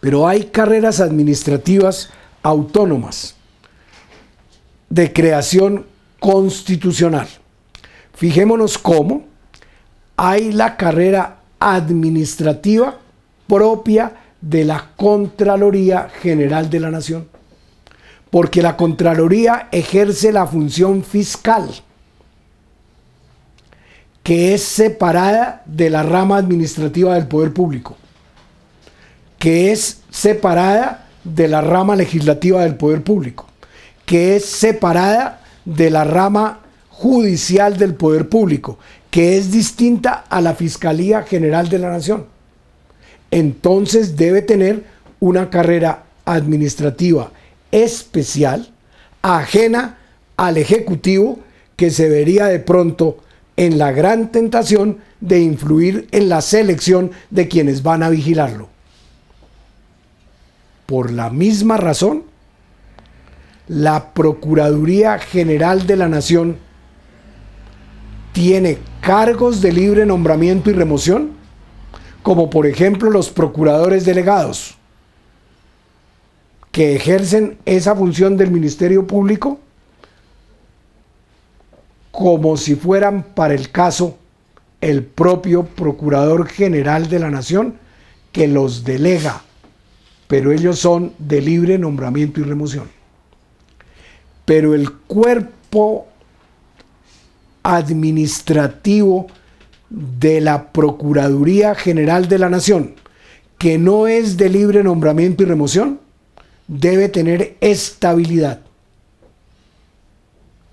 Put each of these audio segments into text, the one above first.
Pero hay carreras administrativas autónomas de creación constitucional. Fijémonos cómo hay la carrera administrativa propia de la Contraloría General de la Nación. Porque la Contraloría ejerce la función fiscal, que es separada de la rama administrativa del poder público, que es separada de la rama legislativa del poder público, que es separada de la rama judicial del poder público, que es distinta a la Fiscalía General de la Nación entonces debe tener una carrera administrativa especial, ajena al Ejecutivo, que se vería de pronto en la gran tentación de influir en la selección de quienes van a vigilarlo. Por la misma razón, la Procuraduría General de la Nación tiene cargos de libre nombramiento y remoción como por ejemplo los procuradores delegados, que ejercen esa función del Ministerio Público como si fueran para el caso el propio Procurador General de la Nación que los delega, pero ellos son de libre nombramiento y remoción. Pero el cuerpo administrativo de la Procuraduría General de la Nación, que no es de libre nombramiento y remoción, debe tener estabilidad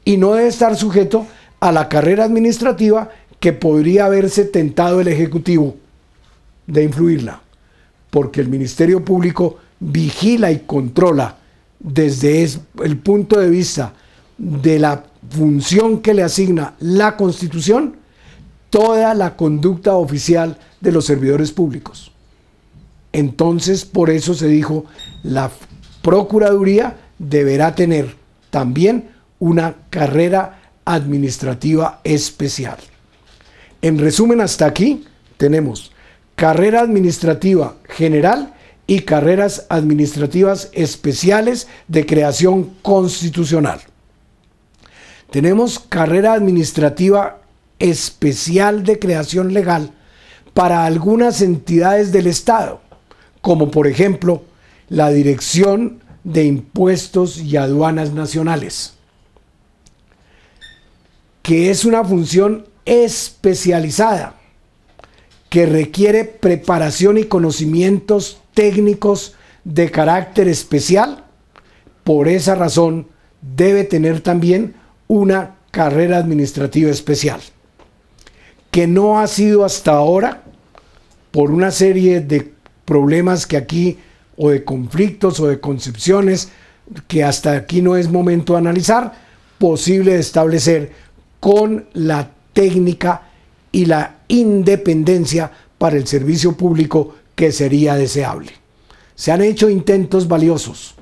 y no debe estar sujeto a la carrera administrativa que podría haberse tentado el Ejecutivo de influirla, porque el Ministerio Público vigila y controla desde el punto de vista de la función que le asigna la Constitución, toda la conducta oficial de los servidores públicos. Entonces, por eso se dijo, la Procuraduría deberá tener también una carrera administrativa especial. En resumen, hasta aquí tenemos carrera administrativa general y carreras administrativas especiales de creación constitucional. Tenemos carrera administrativa especial de creación legal para algunas entidades del Estado, como por ejemplo la Dirección de Impuestos y Aduanas Nacionales, que es una función especializada que requiere preparación y conocimientos técnicos de carácter especial. Por esa razón debe tener también una carrera administrativa especial que no ha sido hasta ahora, por una serie de problemas que aquí, o de conflictos o de concepciones, que hasta aquí no es momento de analizar, posible establecer con la técnica y la independencia para el servicio público que sería deseable. Se han hecho intentos valiosos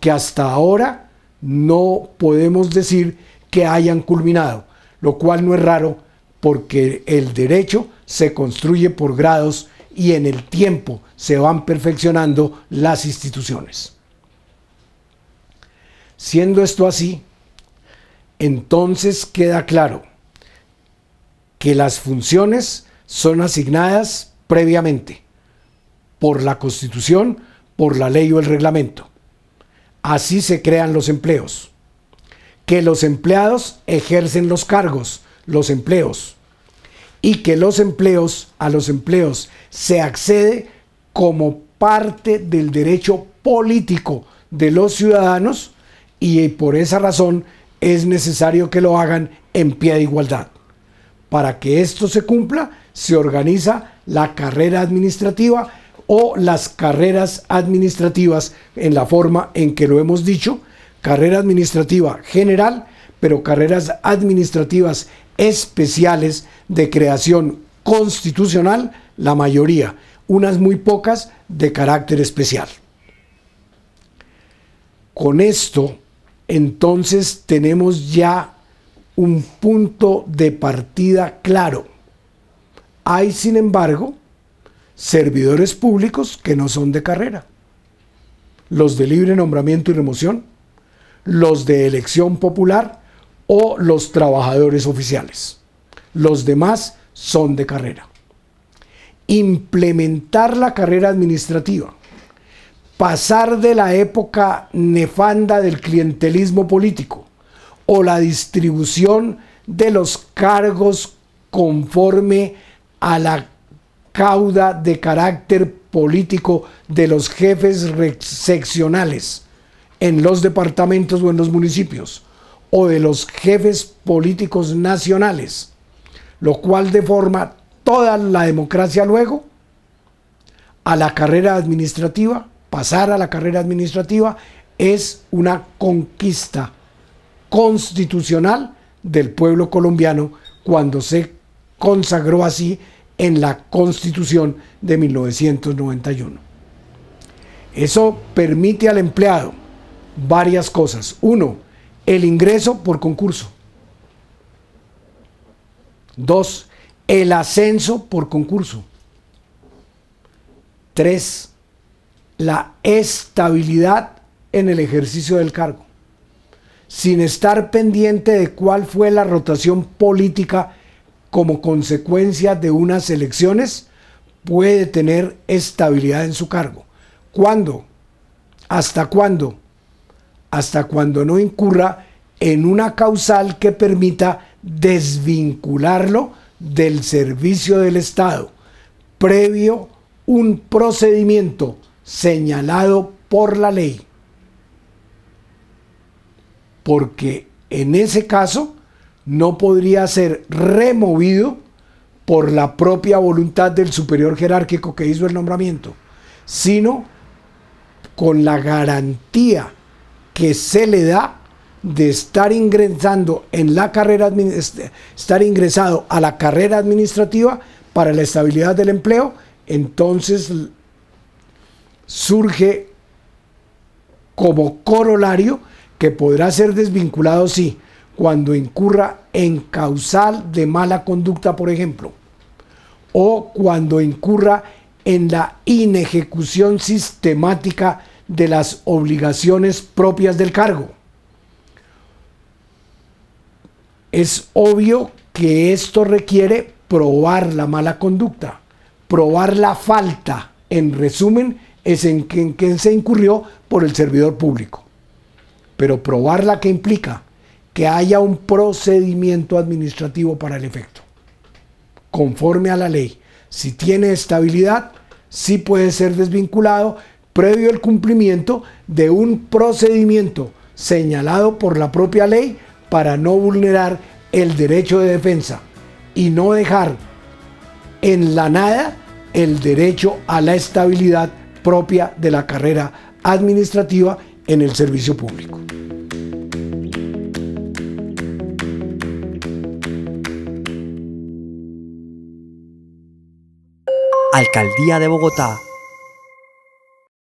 que hasta ahora no podemos decir que hayan culminado, lo cual no es raro porque el derecho se construye por grados y en el tiempo se van perfeccionando las instituciones. Siendo esto así, entonces queda claro que las funciones son asignadas previamente por la Constitución, por la ley o el reglamento. Así se crean los empleos. Que los empleados ejercen los cargos, los empleos y que los empleos, a los empleos se accede como parte del derecho político de los ciudadanos y por esa razón es necesario que lo hagan en pie de igualdad. Para que esto se cumpla, se organiza la carrera administrativa o las carreras administrativas en la forma en que lo hemos dicho, carrera administrativa general, pero carreras administrativas especiales de creación constitucional, la mayoría, unas muy pocas de carácter especial. Con esto, entonces tenemos ya un punto de partida claro. Hay, sin embargo, servidores públicos que no son de carrera, los de libre nombramiento y remoción, los de elección popular o los trabajadores oficiales. Los demás son de carrera. Implementar la carrera administrativa, pasar de la época nefanda del clientelismo político o la distribución de los cargos conforme a la cauda de carácter político de los jefes seccionales en los departamentos o en los municipios, o de los jefes políticos nacionales, lo cual deforma toda la democracia luego a la carrera administrativa, pasar a la carrera administrativa es una conquista constitucional del pueblo colombiano cuando se consagró así en la constitución de 1991. Eso permite al empleado varias cosas. Uno, el ingreso por concurso. Dos, el ascenso por concurso. Tres, la estabilidad en el ejercicio del cargo, sin estar pendiente de cuál fue la rotación política como consecuencia de unas elecciones, puede tener estabilidad en su cargo. ¿Cuándo? ¿Hasta cuándo? hasta cuando no incurra en una causal que permita desvincularlo del servicio del Estado, previo un procedimiento señalado por la ley. Porque en ese caso no podría ser removido por la propia voluntad del superior jerárquico que hizo el nombramiento, sino con la garantía que se le da de estar ingresando en la carrera estar ingresado a la carrera administrativa para la estabilidad del empleo, entonces surge como corolario que podrá ser desvinculado sí cuando incurra en causal de mala conducta, por ejemplo, o cuando incurra en la inejecución sistemática de las obligaciones propias del cargo. Es obvio que esto requiere probar la mala conducta, probar la falta, en resumen, es en que, se incurrió por el servidor público. Pero probar la que implica que haya un procedimiento administrativo para el efecto, conforme a la ley. Si tiene estabilidad, sí puede ser desvinculado, previo el cumplimiento de un procedimiento señalado por la propia ley para no vulnerar el derecho de defensa y no dejar en la nada el derecho a la estabilidad propia de la carrera administrativa en el servicio público. Alcaldía de Bogotá